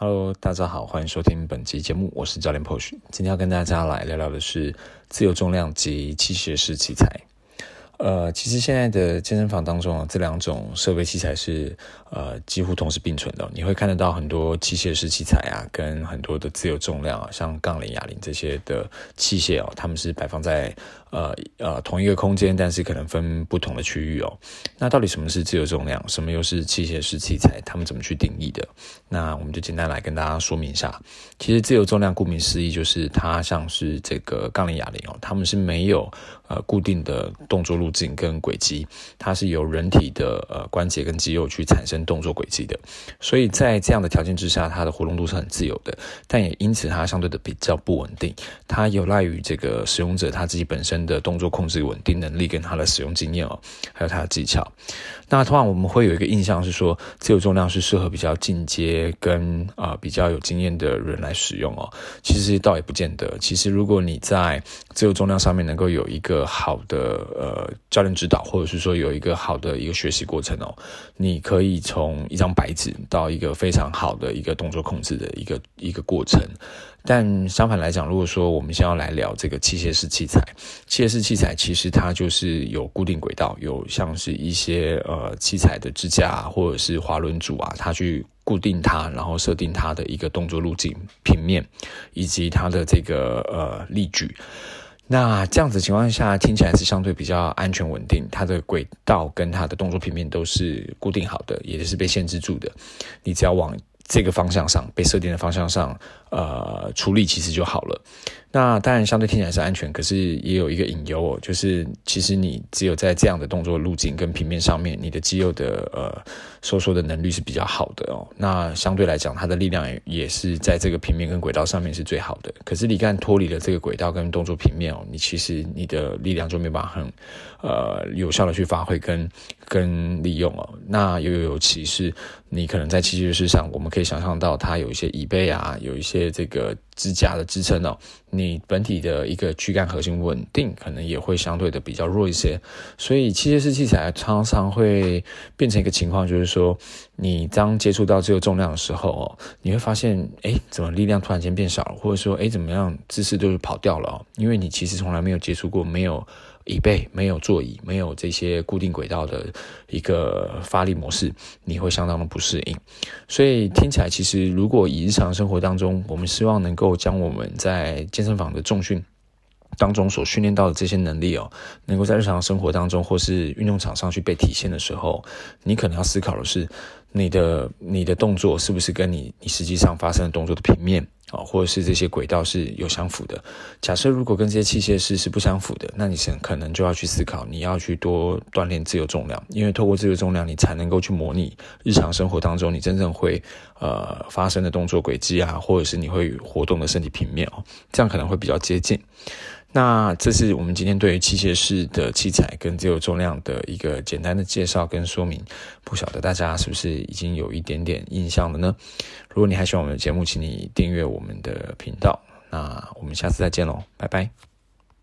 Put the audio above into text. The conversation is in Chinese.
Hello，大家好，欢迎收听本期节目，我是教练 Posh。今天要跟大家来聊聊的是自由重量及器械式器材。呃，其实现在的健身房当中啊，这两种设备器材是呃几乎同时并存的。你会看得到很多器械式器材啊，跟很多的自由重量啊，像杠铃、哑铃这些的器械哦，他们是摆放在呃呃同一个空间，但是可能分不同的区域哦。那到底什么是自由重量？什么又是器械式器材？他们怎么去定义的？那我们就简单来跟大家说明一下。其实自由重量顾名思义，就是它像是这个杠铃、哑铃哦，他们是没有呃固定的动作路。径跟轨迹，它是由人体的呃关节跟肌肉去产生动作轨迹的，所以在这样的条件之下，它的活动度是很自由的，但也因此它相对的比较不稳定，它有赖于这个使用者他自己本身的动作控制稳定能力跟他的使用经验哦，还有他的技巧。那通常我们会有一个印象是说，自由重量是适合比较进阶跟啊比较有经验的人来使用哦，其实倒也不见得。其实如果你在自由重量上面能够有一个好的呃。教练指导，或者是说有一个好的一个学习过程哦，你可以从一张白纸到一个非常好的一个动作控制的一个一个过程。但相反来讲，如果说我们先要来聊这个器械式器材，器械式器材其实它就是有固定轨道，有像是一些呃器材的支架或者是滑轮组啊，它去固定它，然后设定它的一个动作路径、平面以及它的这个呃力矩。那这样子情况下，听起来是相对比较安全稳定，它的轨道跟它的动作平面都是固定好的，也就是被限制住的。你只要往这个方向上被设定的方向上，呃，处理其实就好了。那当然，相对听起来是安全，可是也有一个隐忧哦，就是其实你只有在这样的动作路径跟平面上面，你的肌肉的呃收缩的能力是比较好的哦。那相对来讲，它的力量也是在这个平面跟轨道上面是最好的。可是你看脱离了这个轨道跟动作平面哦，你其实你的力量就没办法很呃有效的去发挥跟跟利用哦。那又尤其是你可能在器械式上，我们可以想象到它有一些椅背啊，有一些这个。支架的支撑哦，你本体的一个躯干核心稳定可能也会相对的比较弱一些，所以器械式器材常常会变成一个情况，就是说你当接触到这个重量的时候哦，你会发现，哎，怎么力量突然间变少了，或者说，哎，怎么样姿势都是跑掉了哦，因为你其实从来没有接触过，没有。椅背没有座椅，没有这些固定轨道的一个发力模式，你会相当的不适应。所以听起来，其实如果以日常生活当中，我们希望能够将我们在健身房的重训当中所训练到的这些能力哦，能够在日常生活当中或是运动场上去被体现的时候，你可能要思考的是，你的你的动作是不是跟你你实际上发生的动作的平面。啊，或者是这些轨道是有相符的。假设如果跟这些器械是是不相符的，那你是可能就要去思考，你要去多锻炼自由重量，因为透过自由重量，你才能够去模拟日常生活当中你真正会呃发生的动作轨迹啊，或者是你会活动的身体平面哦，这样可能会比较接近。那这是我们今天对于器械式的器材跟自由重量的一个简单的介绍跟说明，不晓得大家是不是已经有一点点印象了呢？如果你还喜欢我们的节目，请你订阅我们的频道。那我们下次再见喽，拜拜。